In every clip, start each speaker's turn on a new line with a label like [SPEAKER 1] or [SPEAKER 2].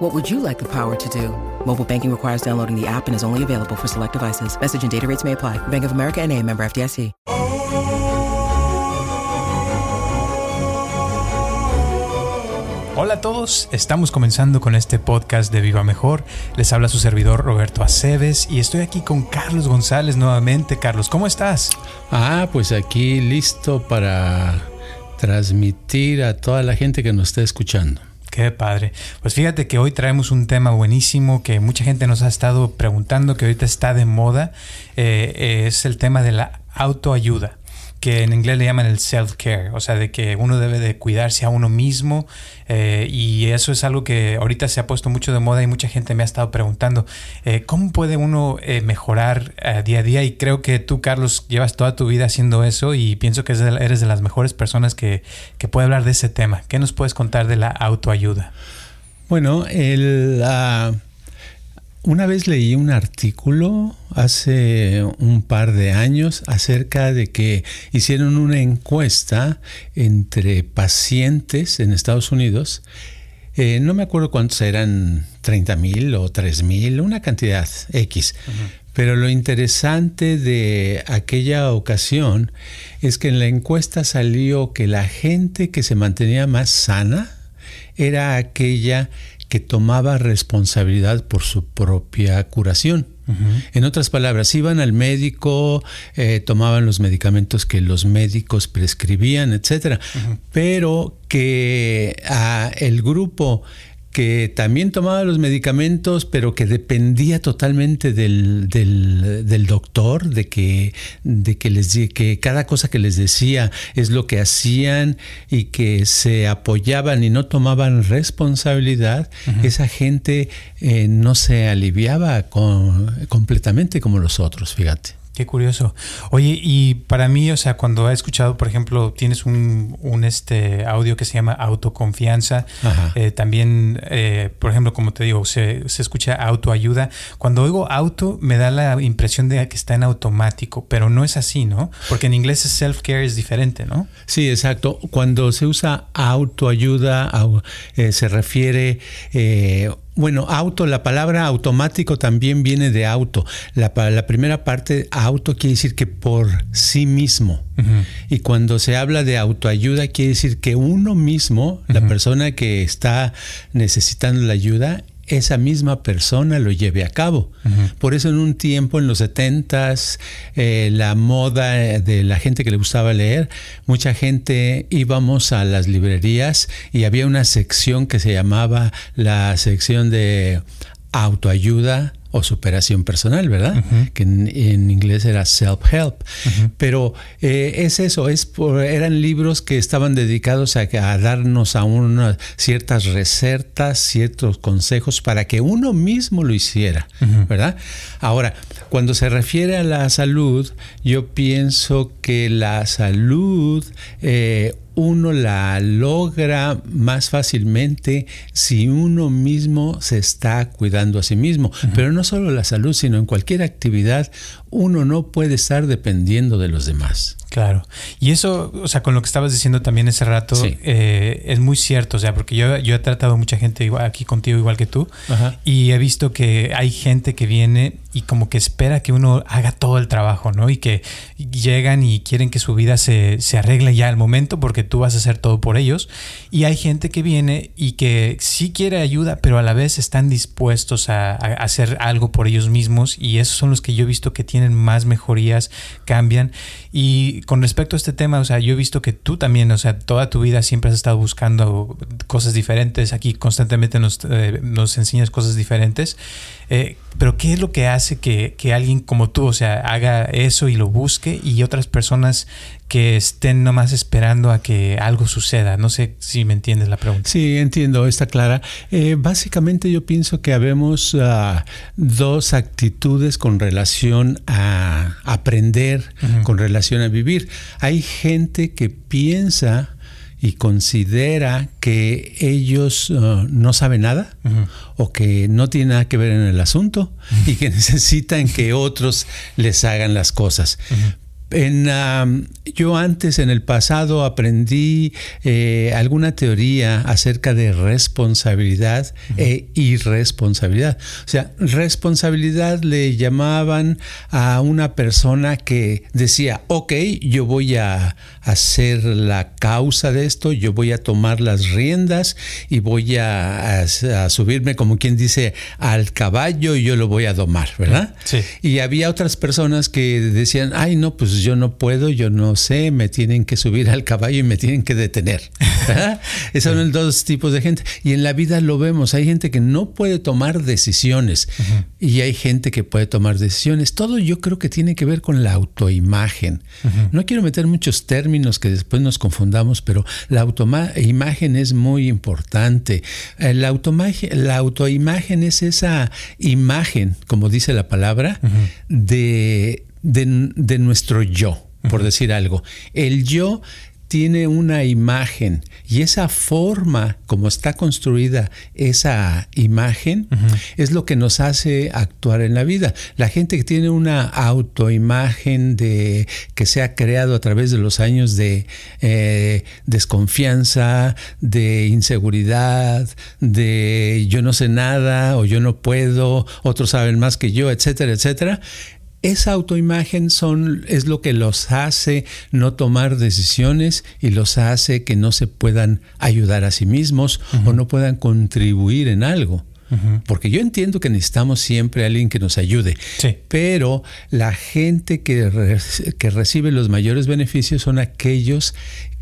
[SPEAKER 1] What would you like the power to do? Mobile banking requires downloading the app and is only available for select devices. Message and data rates may apply. Bank of America and a member FDIC.
[SPEAKER 2] Hola a todos, estamos comenzando con este podcast de Viva Mejor. Les habla su servidor Roberto Aceves y estoy aquí con Carlos González nuevamente. Carlos, ¿cómo estás?
[SPEAKER 3] Ah, pues aquí listo para transmitir a toda la gente que nos está escuchando.
[SPEAKER 2] Qué padre. Pues fíjate que hoy traemos un tema buenísimo que mucha gente nos ha estado preguntando, que ahorita está de moda. Eh, es el tema de la autoayuda que en inglés le llaman el self-care, o sea, de que uno debe de cuidarse a uno mismo eh, y eso es algo que ahorita se ha puesto mucho de moda y mucha gente me ha estado preguntando, eh, ¿cómo puede uno eh, mejorar día a día? Y creo que tú, Carlos, llevas toda tu vida haciendo eso y pienso que eres de las mejores personas que, que puede hablar de ese tema. ¿Qué nos puedes contar de la autoayuda?
[SPEAKER 3] Bueno, el... Una vez leí un artículo hace un par de años acerca de que hicieron una encuesta entre pacientes en Estados Unidos. Eh, no me acuerdo cuántos eran, 30 mil o 3 mil, una cantidad X. Pero lo interesante de aquella ocasión es que en la encuesta salió que la gente que se mantenía más sana era aquella que tomaba responsabilidad por su propia curación. En otras palabras, iban al médico, eh, tomaban los medicamentos que los médicos prescribían, etcétera, pero que a el grupo que también tomaba los medicamentos, pero que dependía totalmente del, del, doctor, de que, de que, les, que cada cosa que les decía es lo que hacían y que se apoyaban y no tomaban responsabilidad, esa gente eh, no se aliviaba completamente como los otros, fíjate.
[SPEAKER 2] Qué curioso. Oye, y para mí, o sea, cuando he escuchado, por ejemplo, tienes un, un este audio que se llama autoconfianza, eh, también, eh, por ejemplo, como te digo, se, se, escucha autoayuda. Cuando oigo auto, me da la impresión de que está en automático, pero no es así, ¿no? Porque en inglés self-care es diferente, ¿no?
[SPEAKER 3] Sí, exacto. Cuando se usa autoayuda, eh, se refiere bueno, auto, la palabra automático también viene de auto. La, la primera parte, auto, quiere decir que por sí mismo. Y cuando se habla de autoayuda, quiere decir que uno mismo, la persona que está necesitando la ayuda, esa misma persona lo lleve a cabo. Por eso en un tiempo, en los 70 eh, la moda de la gente que le gustaba leer, mucha gente íbamos a las librerías y había una sección que se llamaba la sección de autoayuda o superación personal, ¿verdad? Que en, inglés era self-help. Pero eh, es eso, es por, eran libros que estaban dedicados a, darnos a unas ciertas recetas, ciertos consejos para que uno mismo lo hiciera, ¿verdad? Ahora, cuando se refiere a la salud, yo pienso que la salud eh, uno la logra más fácilmente si uno mismo se está cuidando a sí mismo. Pero no solo la salud, sino en cualquier actividad, uno no puede estar dependiendo de los demás.
[SPEAKER 2] Claro. Y eso, o sea, con lo que estabas diciendo también ese rato, eh, es muy cierto, o sea, porque yo, yo he tratado mucha gente igual, aquí contigo igual que tú, y he visto que hay gente que viene y como que espera que uno haga todo el trabajo, ¿no? Y que llegan y quieren que su vida se, se arregle ya al momento porque tú vas a hacer todo por ellos. Y hay gente que viene y que sí quiere ayuda, pero a la vez están dispuestos a, a hacer algo por ellos mismos y esos son los que yo he visto que tienen más mejorías, cambian. Y y con respecto a este tema, o sea, yo he visto que tú también, o sea, toda tu vida siempre has estado buscando cosas diferentes. Aquí constantemente nos, eh, nos enseñas cosas diferentes. Eh, pero ¿qué es lo que hace que, que, alguien como tú, o sea, haga eso y lo busque y otras personas que estén nomás esperando a que algo suceda? No sé si me entiendes la pregunta.
[SPEAKER 3] Sí, entiendo, está clara. Eh, básicamente yo pienso que habemos uh, dos actitudes con relación a aprender, uh -huh. con relación a vivir. Hay gente que piensa y considera que ellos uh, no saben nada uh -huh. o que no tienen nada que ver en el asunto uh -huh. y que necesitan que otros les hagan las cosas. En, um, yo antes, en el pasado, aprendí eh, alguna teoría acerca de responsabilidad uh -huh. e irresponsabilidad. O sea, responsabilidad le llamaban a una persona que decía, ok, yo voy a hacer la causa de esto, yo voy a tomar las riendas y voy a, a, a subirme, como quien dice, al caballo y yo lo voy a domar, ¿verdad?
[SPEAKER 2] Sí.
[SPEAKER 3] Y había otras personas que decían, ay, no, pues yo no puedo, yo no sé, me tienen que subir al caballo y me tienen que detener. Esos son dos tipos de gente. Y en la vida lo vemos, hay gente que no puede tomar decisiones uh -huh. y hay gente que puede tomar decisiones. Todo yo creo que tiene que ver con la autoimagen. Uh -huh. No quiero meter muchos términos que después nos confundamos, pero la autoimagen es muy importante. Eh, la, la autoimagen es esa imagen, como dice la palabra, uh -huh. de de, de nuestro yo, por decir algo. El yo tiene una imagen y esa forma como está construida esa imagen uh -huh. es lo que nos hace actuar en la vida. La gente que tiene una autoimagen de que se ha creado a través de los años de eh, desconfianza, de inseguridad, de yo no sé nada o yo no puedo, otros saben más que yo, etcétera, etcétera esa autoimagen son, es lo que los hace no tomar decisiones y los hace que no se puedan ayudar a sí mismos uh -huh. o no puedan contribuir en algo. Uh -huh. Porque yo entiendo que necesitamos siempre a alguien que nos ayude,
[SPEAKER 2] sí.
[SPEAKER 3] pero la gente que, re que recibe los mayores beneficios son aquellos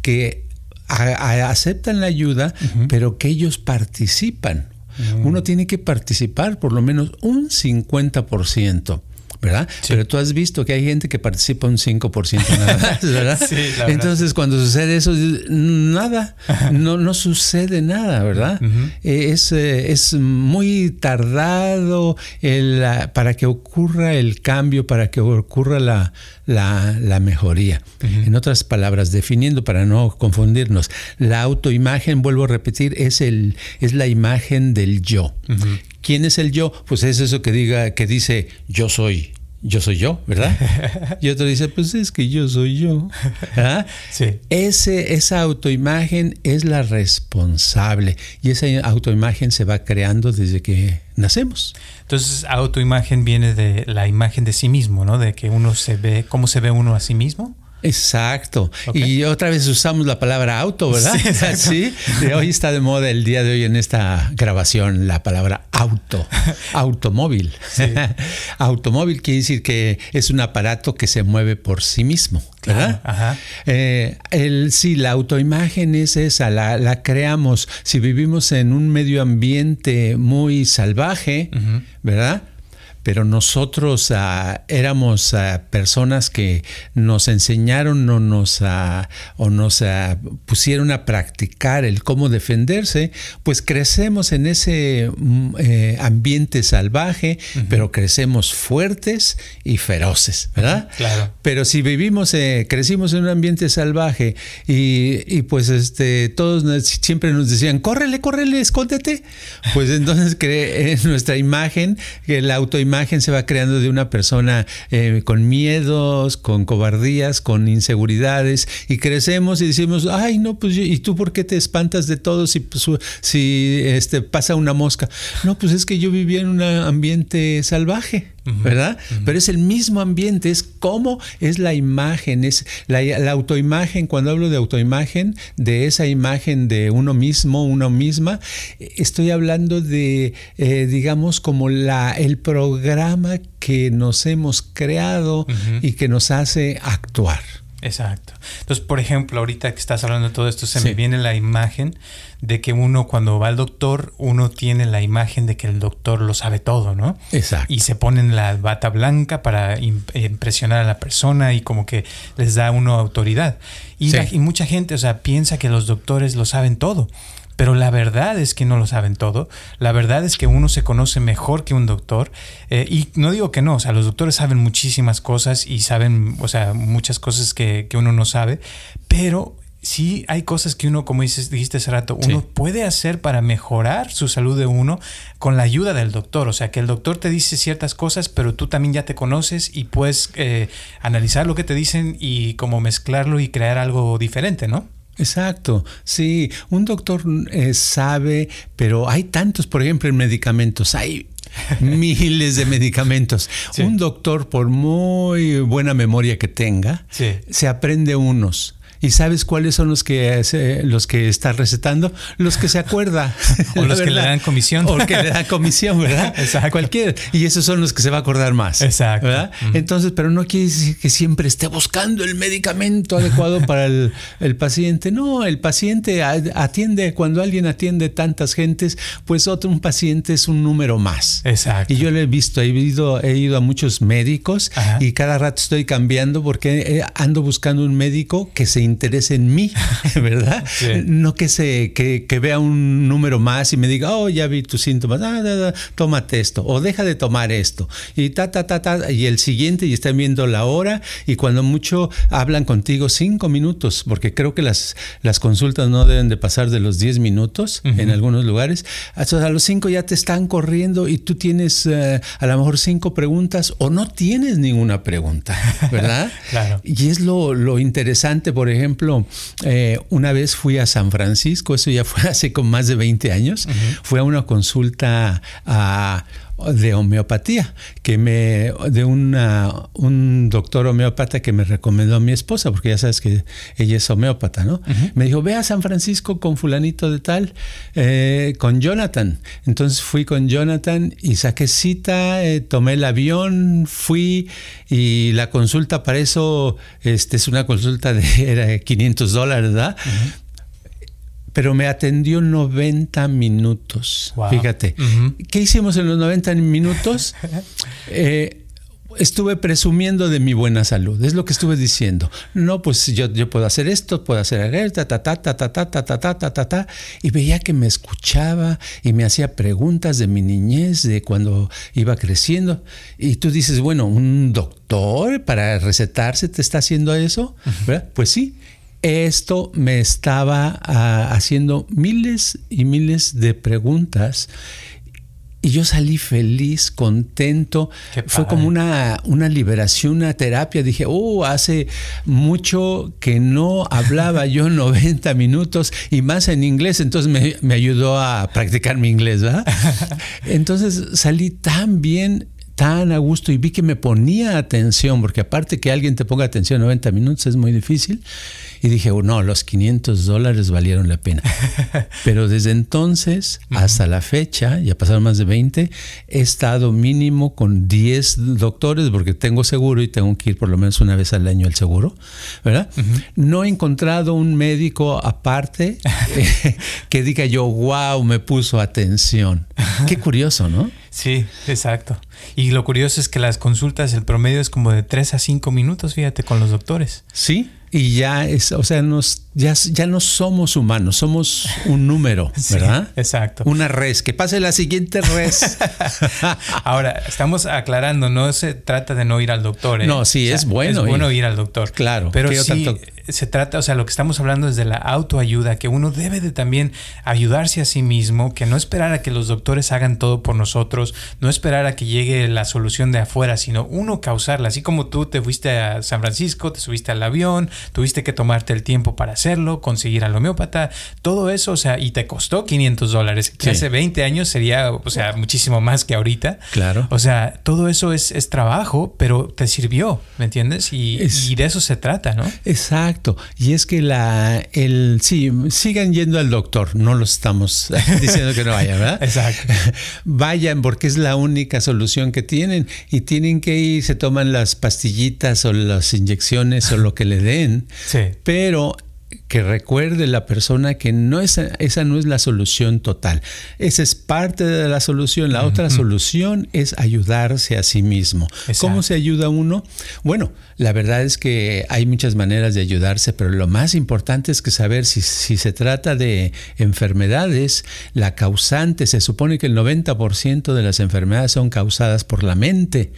[SPEAKER 3] que a, a, aceptan la ayuda, uh -huh. pero que ellos participan. -huh. Uno tiene que participar por lo menos un 50%. ¿Verdad? Sí. Pero tú has visto que hay gente que participa un 5% nada más, ¿verdad? sí, verdad. Entonces, cuando sucede eso, nada, no, no sucede nada, ¿verdad? Uh -huh. es, eh, es muy tardado el, para que ocurra el cambio, para que ocurra la, la, la mejoría. Uh -huh. En otras palabras, definiendo para no confundirnos, la autoimagen, vuelvo a repetir, es, el, es la imagen del yo. Uh -huh. ¿Quién es el yo? Pues es eso que diga, que dice yo soy. Yo soy yo, ¿verdad? Y otro dice, pues es que yo soy yo. ¿Ah?
[SPEAKER 2] Sí.
[SPEAKER 3] Ese, esa autoimagen es la responsable y esa autoimagen se va creando desde que nacemos.
[SPEAKER 2] Entonces, autoimagen viene de la imagen de sí mismo, ¿no? De que uno se ve, cómo se ve uno a sí mismo.
[SPEAKER 3] Exacto. Okay. Y otra vez usamos la palabra auto, ¿verdad? Sí, ¿Sí? Hoy está de moda el día de hoy en esta grabación la palabra auto, automóvil. Sí. automóvil quiere decir que es un aparato que se mueve por sí mismo, ¿verdad?
[SPEAKER 2] Ajá.
[SPEAKER 3] Eh, el, sí, la autoimagen es esa, la, la, creamos. Si vivimos en un medio ambiente muy salvaje, uh -huh. ¿verdad? Pero nosotros uh, éramos uh, personas que nos enseñaron o nos, uh, o nos pusieron a practicar el cómo defenderse, pues crecemos en ese mm, eh, ambiente salvaje, -huh. pero crecemos fuertes y feroces, ¿verdad?
[SPEAKER 2] Claro.
[SPEAKER 3] Pero si vivimos, eh, crecimos en un ambiente salvaje y, y, pues este, todos siempre nos decían, córrele, córrele, escóndete, pues entonces en nuestra imagen, que la autoimagen imagen se va creando de una persona eh, con miedos, con cobardías, con inseguridades y crecemos y decimos, ay, no, pues, ¿y tú por qué te espantas de todo si, pues, si este, pasa una mosca? No, pues es que yo vivía en un ambiente salvaje. ¿Verdad? Uh -huh. Pero es el mismo ambiente, es cómo es la imagen, es la, la, autoimagen, cuando hablo de autoimagen, de esa imagen de uno mismo, una misma, estoy hablando de, eh, digamos, como la, el programa que nos hemos creado uh -huh. y que nos hace actuar.
[SPEAKER 2] Exacto. Entonces, por ejemplo, ahorita que estás hablando de todo esto, se me viene la imagen de que uno cuando va al doctor, uno tiene la imagen de que el doctor lo sabe todo, ¿no?
[SPEAKER 3] Exacto.
[SPEAKER 2] Y se ponen la bata blanca para impresionar a la persona y como que les da uno autoridad. Y, y mucha gente, o sea, piensa que los doctores lo saben todo. Pero la verdad es que no lo saben todo. La verdad es que uno se conoce mejor que un doctor. Eh, y no digo que no, o sea, los doctores saben muchísimas cosas y saben, o sea, muchas cosas que, uno no sabe. Pero sí hay cosas que uno, como dices, dijiste hace rato, uno puede hacer para mejorar su salud de uno con la ayuda del doctor. O sea, que el doctor te dice ciertas cosas, pero tú también ya te conoces y puedes eh, analizar lo que te dicen y como mezclarlo y crear algo diferente, ¿no?
[SPEAKER 3] Exacto, sí, un doctor eh, sabe, pero hay tantos, por ejemplo, en medicamentos, hay miles de medicamentos. Un doctor, por muy buena memoria que tenga, se aprende unos ¿Y sabes cuáles son los que los que está recetando? Los que se acuerda.
[SPEAKER 2] o los que le dan comisión.
[SPEAKER 3] O que le dan comisión, ¿verdad?
[SPEAKER 2] Exacto.
[SPEAKER 3] Cualquier. Y esos son los que se va a acordar más.
[SPEAKER 2] Exacto.
[SPEAKER 3] ¿verdad? Entonces, pero no quiere decir que siempre esté buscando el medicamento adecuado para el, paciente. No, el paciente atiende, cuando alguien atiende tantas gentes, pues otro un paciente es un número más.
[SPEAKER 2] Exacto.
[SPEAKER 3] Y yo lo he visto, he ido, he ido a muchos médicos y cada rato estoy cambiando porque ando buscando un médico que se interés en mí, ¿verdad? No que, se, que, vea un número más y me diga, oh, ya vi tus síntomas, ah, tómate esto, o deja de tomar esto, y ta, ta, ta, ta, y el siguiente, y están viendo la hora, y cuando mucho hablan contigo cinco minutos, porque creo que las, las consultas no deben de pasar de los diez minutos en algunos lugares, hasta a los cinco ya te están corriendo y tú tienes eh, a lo mejor cinco preguntas o no tienes ninguna pregunta, ¿verdad?
[SPEAKER 2] claro.
[SPEAKER 3] Y es lo, lo interesante, por ejemplo, ejemplo, eh, una vez fui a San Francisco, eso ya fue hace con más de 20 años, fui a una consulta a de homeopatía, que me, de una, un doctor homeópata que me recomendó a mi esposa, porque ya sabes que ella es homeópata, ¿no? Me dijo, ve a San Francisco con fulanito de tal, eh, con Jonathan. Entonces fui con Jonathan y saqué cita, eh, tomé el avión, fui y la consulta para eso, este es una consulta de era 500 dólares, ¿verdad? Pero me atendió 90 minutos. Fíjate, ¿qué hicimos en los 90 minutos? Eh, estuve presumiendo de mi buena salud, es lo que estuve diciendo. No, pues yo, yo puedo hacer esto, puedo hacer aquello, ta, ta, ta, ta, ta, ta, ta, ta, ta, ta, ta, y veía que me escuchaba y me hacía preguntas de mi niñez, de cuando iba creciendo. Y tú dices, bueno, un doctor para recetarse te está haciendo eso, Pues sí, esto me estaba ah, haciendo miles y miles de preguntas y yo salí feliz, contento. Fue como una, una liberación, una terapia. Dije, oh, hace mucho que no hablaba yo 90 minutos y más en inglés. Entonces me, me ayudó a practicar mi inglés, ¿verdad? Entonces salí tan bien tan a gusto y vi que me ponía atención, porque aparte que alguien te ponga atención 90 minutos es muy difícil. Y dije, oh, no, los 500 dólares valieron la pena. Pero desde entonces hasta la fecha, ya pasaron más de 20, he estado mínimo con 10 doctores, porque tengo seguro y tengo que ir por lo menos una vez al año al seguro, ¿verdad? No he encontrado un médico aparte que diga yo, wow, me puso atención. Qué curioso, ¿no?
[SPEAKER 2] Sí, exacto. Y lo curioso es que las consultas, el promedio es como de 3 a 5 minutos, fíjate, con los doctores.
[SPEAKER 3] Sí, y ya es, o sea, nos, ya, ya no somos humanos, somos un número, ¿verdad?
[SPEAKER 2] exacto.
[SPEAKER 3] Una res, que pase la siguiente res.
[SPEAKER 2] Ahora, estamos aclarando, no se trata de no ir al doctor. ¿eh?
[SPEAKER 3] No, sí, es bueno.
[SPEAKER 2] Es bueno ir al doctor.
[SPEAKER 3] Claro.
[SPEAKER 2] Pero sí, se trata, o sea, lo que estamos hablando es de la autoayuda, que uno debe de también ayudarse a sí mismo, que no esperar a que los doctores hagan todo por nosotros, no esperar a que llegue la solución de afuera, sino uno causarla. Así como tú te fuiste a San Francisco, te subiste al avión, tuviste que tomarte el tiempo para hacerlo, conseguir al homeópata, todo eso, o sea, y te costó 500 dólares, que hace 20 años sería, o sea, muchísimo más que ahorita.
[SPEAKER 3] Claro.
[SPEAKER 2] O sea, todo eso es, trabajo, pero te sirvió, ¿me entiendes? Y, y de eso se trata, ¿no?
[SPEAKER 3] Exacto. Y es que la, el, sí, sigan yendo al doctor, no los estamos diciendo que no vayan, ¿verdad?
[SPEAKER 2] Exacto.
[SPEAKER 3] Vayan porque es la única solución que tienen y tienen que ir, se toman las pastillitas o las inyecciones o lo que le den.
[SPEAKER 2] Sí.
[SPEAKER 3] Pero que recuerde la persona que no es, esa no es la solución total. Esa es parte de la solución. La otra solución es ayudarse a sí mismo. ¿Cómo se ayuda uno? Bueno, la verdad es que hay muchas maneras de ayudarse, pero lo más importante es que saber si, si se trata de enfermedades, la causante, se supone que el 90% de las enfermedades son causadas por la mente.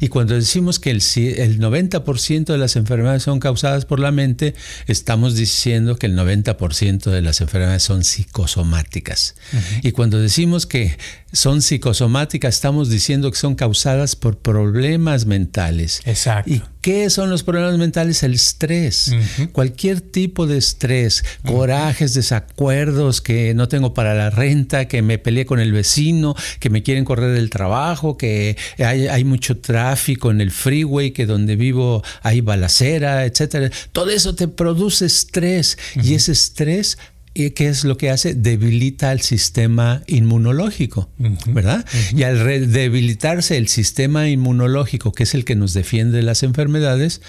[SPEAKER 3] Y cuando decimos que el, el 90% de las enfermedades son causadas por la mente, estamos diciendo que el 90% de las enfermedades son psicosomáticas. Y cuando decimos que son psicosomáticas, estamos diciendo que son causadas por problemas mentales.
[SPEAKER 2] Exacto.
[SPEAKER 3] ¿Y qué son los problemas mentales? El estrés. Cualquier tipo de estrés, corajes, desacuerdos, que no tengo para la renta, que me peleé con el vecino, que me quieren correr del trabajo, que hay, hay mucho tráfico en el freeway, que donde vivo hay balacera, etcétera. Todo eso te produce estrés y ese estrés ¿Y qué es lo que hace? Debilita el sistema inmunológico, ¿verdad? Y al debilitarse el sistema inmunológico, que es el que nos defiende de las enfermedades,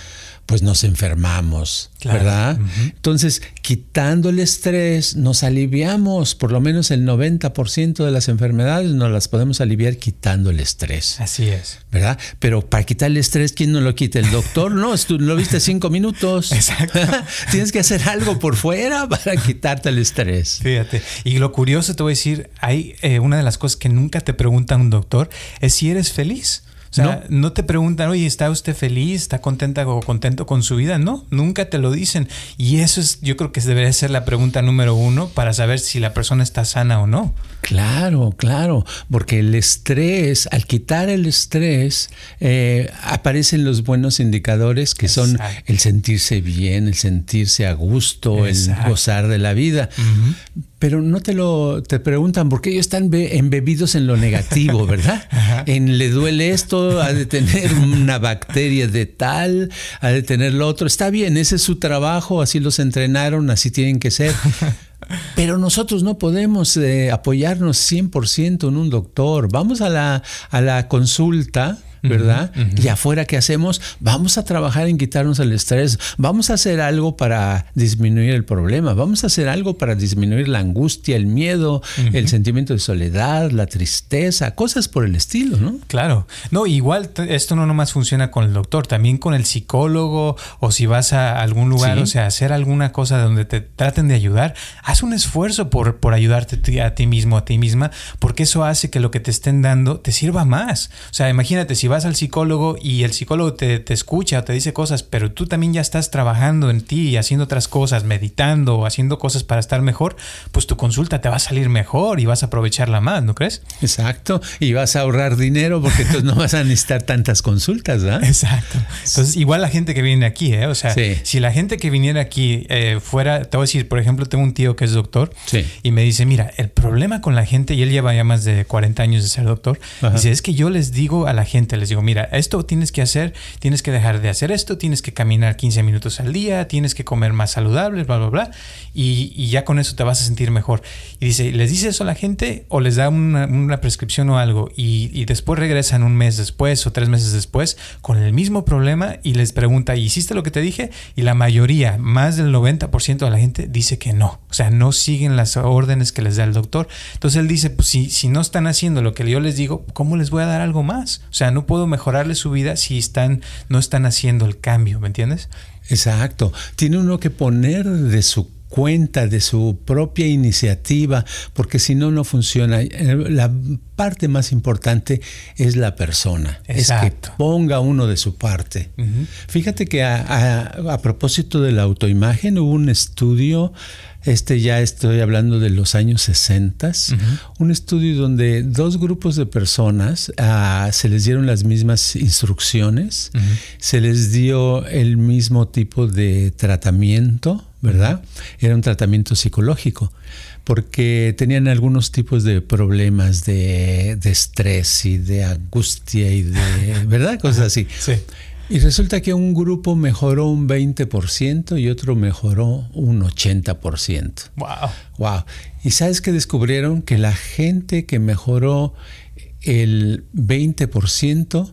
[SPEAKER 3] pues nos enfermamos, ¿verdad? Entonces, quitando el estrés, nos aliviamos, por lo menos el 90% de las enfermedades nos las podemos aliviar quitando el estrés.
[SPEAKER 2] Así es.
[SPEAKER 3] ¿Verdad? Pero para quitar el estrés, ¿quién no lo quita? ¿El doctor? No, tú lo viste cinco minutos.
[SPEAKER 2] Exacto.
[SPEAKER 3] Tienes que hacer algo por fuera para quitarte el estrés.
[SPEAKER 2] Fíjate. Y lo curioso, te voy a decir, hay eh, una de las cosas que nunca te pregunta un doctor es si eres feliz. O sea, no. te preguntan, oye, ¿está usted feliz? ¿Está contenta o contento con su vida? No, nunca te lo dicen. Y eso es, yo creo que debería ser la pregunta número uno para saber si la persona está sana o no.
[SPEAKER 3] Claro, claro, porque el estrés, al quitar el estrés, eh, aparecen los buenos indicadores que son el sentirse bien, el sentirse a gusto, el gozar de la vida. Pero no te lo te preguntan porque ellos están embebidos en lo negativo, ¿verdad? En le duele esto, ha de tener una bacteria de tal, ha de tener lo otro. Está bien, ese es su trabajo, así los entrenaron, así tienen que ser. Pero nosotros no podemos eh, apoyarnos 100% en un doctor. Vamos a la, a la consulta ¿verdad? Y afuera, ¿qué hacemos? Vamos a trabajar en quitarnos el estrés, vamos a hacer algo para disminuir el problema, vamos a hacer algo para disminuir la angustia, el miedo, el sentimiento de soledad, la tristeza, cosas por el estilo, ¿no?
[SPEAKER 2] Claro. No, igual esto no nomás funciona con el doctor, también con el psicólogo o si vas a algún lugar, o sea, hacer alguna cosa donde te traten de ayudar, haz un esfuerzo por, por ayudarte a ti mismo, a ti misma, porque eso hace que lo que te estén dando te sirva más. O sea, imagínate si vas al psicólogo y el psicólogo te, te, escucha o te dice cosas, pero tú también ya estás trabajando en ti y haciendo otras cosas, meditando o haciendo cosas para estar mejor, pues tu consulta te va a salir mejor y vas a aprovecharla más, ¿no crees?
[SPEAKER 3] Exacto. Y vas a ahorrar dinero porque entonces no vas a necesitar tantas consultas, ¿verdad?
[SPEAKER 2] Exacto. Entonces, igual la gente que viene aquí, ¿eh? O sea, si la gente que viniera aquí eh, fuera, te voy a decir, por ejemplo, tengo un tío que es doctor y me dice, mira, el problema con la gente, y él lleva ya más de 40 años de ser doctor, dice, es que yo les digo a la gente, les digo, mira, esto tienes que hacer, tienes que dejar de hacer esto, tienes que caminar 15 minutos al día, tienes que comer más saludable, bla, bla, bla, y, ya con eso te vas a sentir mejor. Y dice, ¿les dice eso a la gente o les da una, prescripción o algo? Y, después regresan un mes después o tres meses después con el mismo problema y les pregunta, ¿hiciste lo que te dije? Y la mayoría, más del 90% de la gente dice que no, o sea, no siguen las órdenes que les da el doctor. Entonces él dice, pues si, si no están haciendo lo que yo les digo, ¿cómo les voy a dar algo más? O sea, no puedo mejorarle su vida si están, no están haciendo el cambio, ¿me entiendes?
[SPEAKER 3] Exacto. Tiene uno que poner de su cuenta de su propia iniciativa, porque si no, no funciona. La parte más importante es la persona,
[SPEAKER 2] Exacto.
[SPEAKER 3] es que ponga uno de su parte. Fíjate que a, propósito de la autoimagen hubo un estudio este ya estoy hablando de los años 60, un estudio donde dos grupos de personas ah, se les dieron las mismas instrucciones, se les dio el mismo tipo de tratamiento, ¿verdad? Era un tratamiento psicológico, porque tenían algunos tipos de problemas de, de estrés y de angustia y de, ¿verdad? Cosas así.
[SPEAKER 2] Sí.
[SPEAKER 3] Y resulta que un grupo mejoró un 20% y otro mejoró un 80%.
[SPEAKER 2] Wow.
[SPEAKER 3] Wow. ¿Y sabes que descubrieron? Que la gente que mejoró el 20%,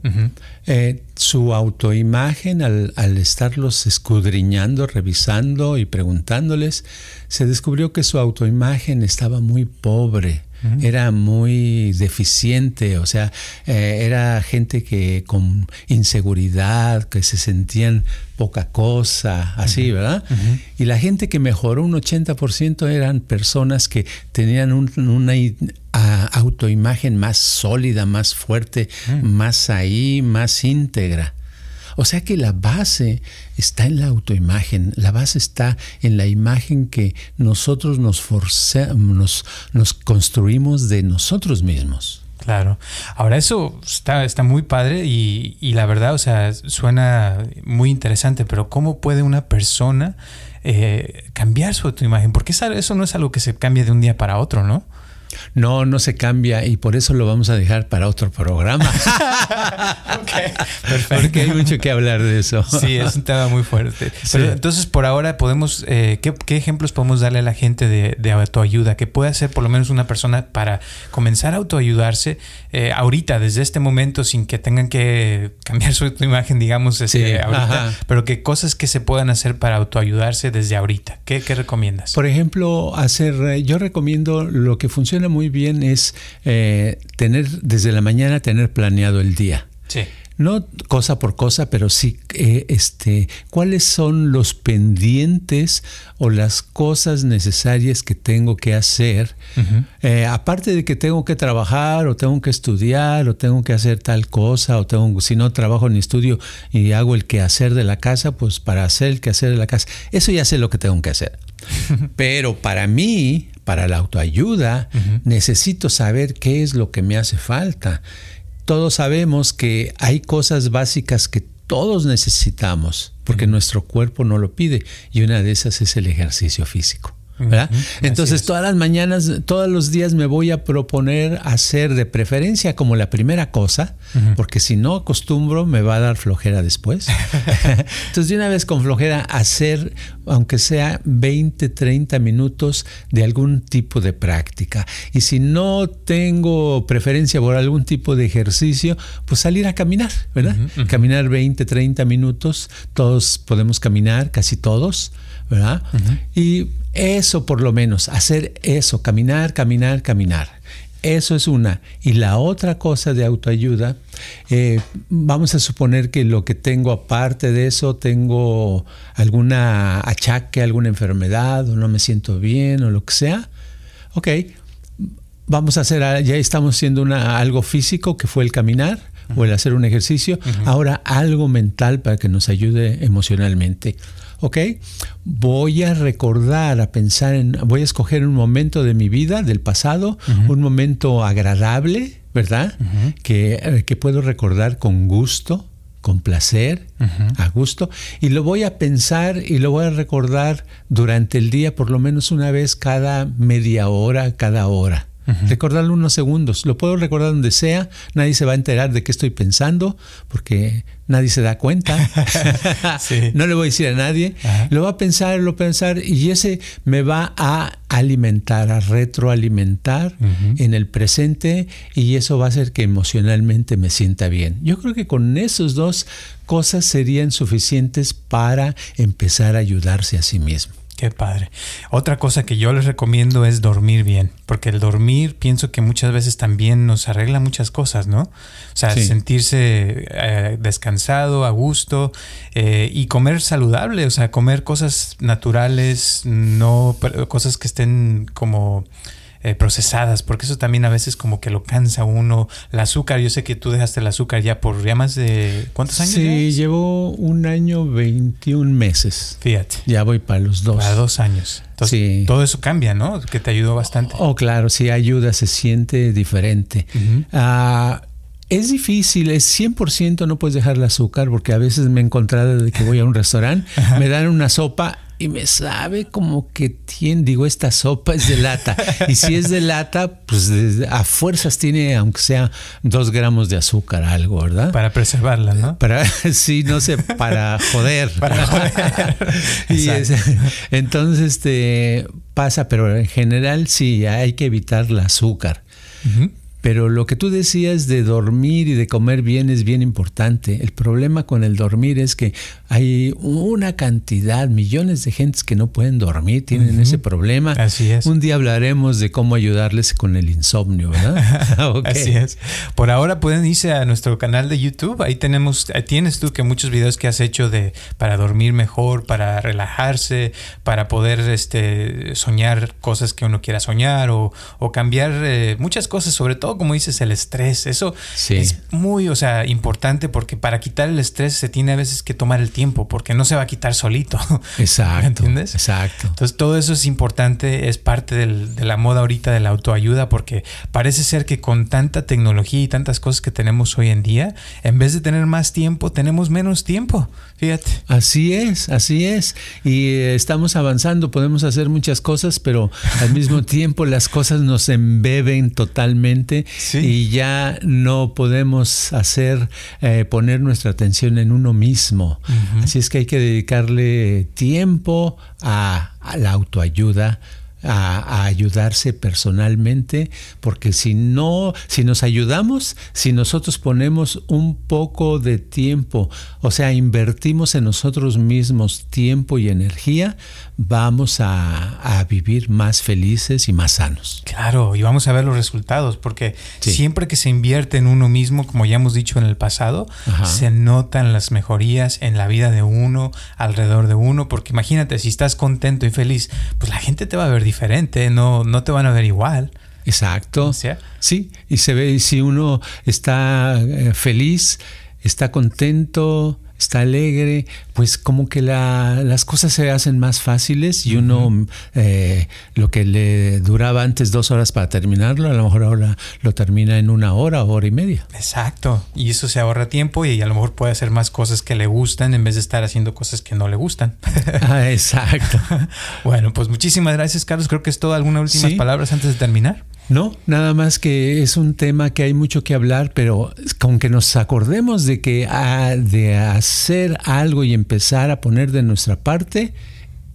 [SPEAKER 3] eh, su autoimagen al, al, estarlos escudriñando, revisando y preguntándoles, se descubrió que su autoimagen estaba muy pobre era muy deficiente, o sea, eh, era gente que con inseguridad, que se sentían poca cosa, así, ¿verdad? Y la gente que mejoró un 80% eran personas que tenían una autoimagen más sólida, más fuerte, más ahí, más íntegra. O sea que la base está en la autoimagen, la base está en la imagen que nosotros nos, nos, nos construimos de nosotros mismos.
[SPEAKER 2] Claro. Ahora eso está, está muy padre y, y, la verdad, o sea, suena muy interesante, pero ¿cómo puede una persona eh, cambiar su autoimagen? Porque eso no es algo que se cambie de un día para otro, ¿no?
[SPEAKER 3] No, no se cambia y por eso lo vamos a dejar para otro programa.
[SPEAKER 2] perfecto.
[SPEAKER 3] Porque hay mucho que hablar de eso.
[SPEAKER 2] Sí, es un tema muy fuerte. entonces, por ahora, podemos, eh, ¿qué, ejemplos podemos darle a la gente de, autoayuda? ¿Qué puede hacer por lo menos una persona para comenzar a autoayudarse eh, ahorita, desde este momento, sin que tengan que cambiar su imagen, digamos, este, ahorita? Pero qué cosas que se puedan hacer para autoayudarse desde ahorita. ¿Qué, qué recomiendas?
[SPEAKER 3] Por ejemplo, hacer, eh, yo recomiendo lo que funciona muy bien es eh, tener desde la mañana tener planeado el día.
[SPEAKER 2] Sí.
[SPEAKER 3] No cosa por cosa, pero sí eh, este, cuáles son los pendientes o las cosas necesarias que tengo que hacer. Eh, aparte de que tengo que trabajar o tengo que estudiar o tengo que hacer tal cosa o tengo, si no trabajo ni estudio y hago el quehacer de la casa, pues para hacer el quehacer de la casa, eso ya sé lo que tengo que hacer. Pero para mí, para la autoayuda, necesito saber qué es lo que me hace falta. Todos sabemos que hay cosas básicas que todos necesitamos porque nuestro cuerpo no lo pide y una de esas es el ejercicio físico. Entonces todas las mañanas, todos los días me voy a proponer hacer de preferencia como la primera cosa, porque si no acostumbro me va a dar flojera después. Entonces de una vez con flojera hacer, aunque sea 20, 30 minutos de algún tipo de práctica. Y si no tengo preferencia por algún tipo de ejercicio, pues salir a caminar, ¿verdad? Caminar 20, 30 minutos, todos podemos caminar, casi todos. ¿verdad? Y eso por lo menos, hacer eso, caminar, caminar, caminar. Eso es una. Y la otra cosa de autoayuda, eh, vamos a suponer que lo que tengo aparte de eso, tengo alguna achaque, alguna enfermedad, o no me siento bien, o lo que sea. Ok, vamos a hacer, ya estamos haciendo una, algo físico, que fue el caminar o el hacer un ejercicio. Ahora algo mental para que nos ayude emocionalmente. ¿Ok? Voy a recordar, a pensar en, voy a escoger un momento de mi vida, del pasado, un momento agradable, ¿verdad? que, eh, que, puedo recordar con gusto, con placer, a gusto, y lo voy a pensar y lo voy a recordar durante el día por lo menos una vez cada media hora, cada hora. Recordarlo unos segundos. Lo puedo recordar donde sea. Nadie se va a enterar de qué estoy pensando porque nadie se da cuenta. No le voy a decir a nadie. Lo va a pensar, lo va a pensar y ese me va a alimentar, a retroalimentar en el presente y eso va a hacer que emocionalmente me sienta bien. Yo creo que con esos dos cosas serían suficientes para empezar a ayudarse a sí mismo.
[SPEAKER 2] Qué padre. Otra cosa que yo les recomiendo es dormir bien, porque el dormir pienso que muchas veces también nos arregla muchas cosas, ¿no? O sea, sentirse eh, descansado, a gusto eh, y comer saludable, o sea, comer cosas naturales, no cosas que estén como eh, procesadas, porque eso también a veces como que lo cansa uno. El azúcar, yo sé que tú dejaste el azúcar ya por ya más de... ¿Cuántos años?
[SPEAKER 3] Sí, llevo un año 21 meses.
[SPEAKER 2] Fíjate.
[SPEAKER 3] Ya voy para los dos.
[SPEAKER 2] Para dos años. Entonces, todo eso cambia, ¿no? Que te ayudó bastante.
[SPEAKER 3] Oh, claro, sí, ayuda, se siente diferente. Ah, es difícil, es 100% no puedes dejar el azúcar porque a veces me he encontrado de que voy a un restaurante, me dan una sopa y me sabe como que tiene, digo, esta sopa es de lata. y si es de lata, pues a fuerzas tiene, aunque sea dos gramos de azúcar, algo, ¿verdad?
[SPEAKER 2] Para preservarla, ¿no?
[SPEAKER 3] Para, sí, no sé, para joder.
[SPEAKER 2] Para joder.
[SPEAKER 3] y entonces, este, pasa, pero en general sí, hay que evitar el azúcar. Pero lo que tú decías de dormir y de comer bien es bien importante. El problema con el dormir es que hay una cantidad, millones de gentes que no pueden dormir, tienen ese problema.
[SPEAKER 2] Así es.
[SPEAKER 3] Un día hablaremos de cómo ayudarles con el insomnio, ¿verdad?
[SPEAKER 2] Así es. Por ahora pueden irse a nuestro canal de YouTube. Ahí tenemos, tienes tú que muchos videos que has hecho de para dormir mejor, para relajarse, para poder este, soñar cosas que uno quiera soñar o, cambiar eh, muchas cosas, sobre todo como dices, el estrés. Eso es muy, o sea, importante porque para quitar el estrés se tiene a veces que tomar el tiempo porque no se va a quitar solito.
[SPEAKER 3] Exacto.
[SPEAKER 2] ¿Entiendes?
[SPEAKER 3] Exacto.
[SPEAKER 2] Entonces todo eso es importante, es parte de la moda ahorita de la autoayuda porque parece ser que con tanta tecnología y tantas cosas que tenemos hoy en día, en vez de tener más tiempo, tenemos menos tiempo. Fíjate.
[SPEAKER 3] Así es, así es. Y eh, estamos avanzando, podemos hacer muchas cosas, pero al mismo tiempo las cosas nos embeben totalmente y ya no podemos hacer, eh, poner nuestra atención en uno mismo. Así es que hay que dedicarle tiempo a la autoayuda, a, ayudarse personalmente, porque si no, si nos ayudamos, si nosotros ponemos un poco de tiempo, o sea, invertimos en nosotros mismos tiempo y energía, vamos a, a vivir más felices y más sanos.
[SPEAKER 2] Claro, y vamos a ver los resultados, porque siempre que se invierte en uno mismo, como ya hemos dicho en el pasado, se notan las mejorías en la vida de uno, alrededor de uno, porque imagínate, si estás contento y feliz, pues la gente te va a ver diferente, no, no te van a ver igual.
[SPEAKER 3] Exacto. Sí, y se ve, si uno está eh, feliz, está contento, está alegre, pues como que las cosas se hacen más fáciles y uno eh, lo que le duraba antes dos horas para terminarlo, a lo mejor ahora lo termina en una hora o hora y media.
[SPEAKER 2] Exacto, y eso se ahorra tiempo y a lo mejor puede hacer más cosas que le gustan en vez de estar haciendo cosas que no le gustan.
[SPEAKER 3] ah, exacto.
[SPEAKER 2] bueno, pues muchísimas gracias Carlos, creo que es todo. ¿Algunas últimas palabras antes de terminar?
[SPEAKER 3] No, nada más que es un tema que hay mucho que hablar, pero con que nos acordemos de que ha de hacer algo y empezar a poner de nuestra parte,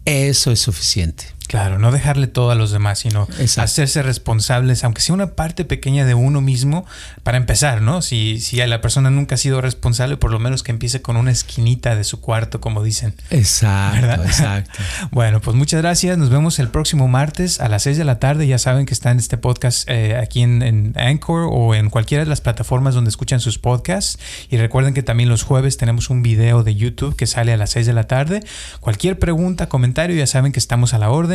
[SPEAKER 3] eso es suficiente.
[SPEAKER 2] Claro, no dejarle todo a los demás, sino hacerse responsables, aunque sea una parte pequeña de uno mismo, para empezar, ¿no? Si, si la persona nunca ha sido responsable, por lo menos que empiece con una esquinita de su cuarto, como dicen.
[SPEAKER 3] Exacto, exacto.
[SPEAKER 2] bueno, pues muchas gracias. Nos vemos el próximo martes a las 6 de la tarde. Ya saben que está en este podcast eh, aquí en, en, Anchor o en cualquiera de las plataformas donde escuchan sus podcasts. Y recuerden que también los jueves tenemos un video de YouTube que sale a las 6 de la tarde. Cualquier pregunta, comentario, ya saben que estamos a la orden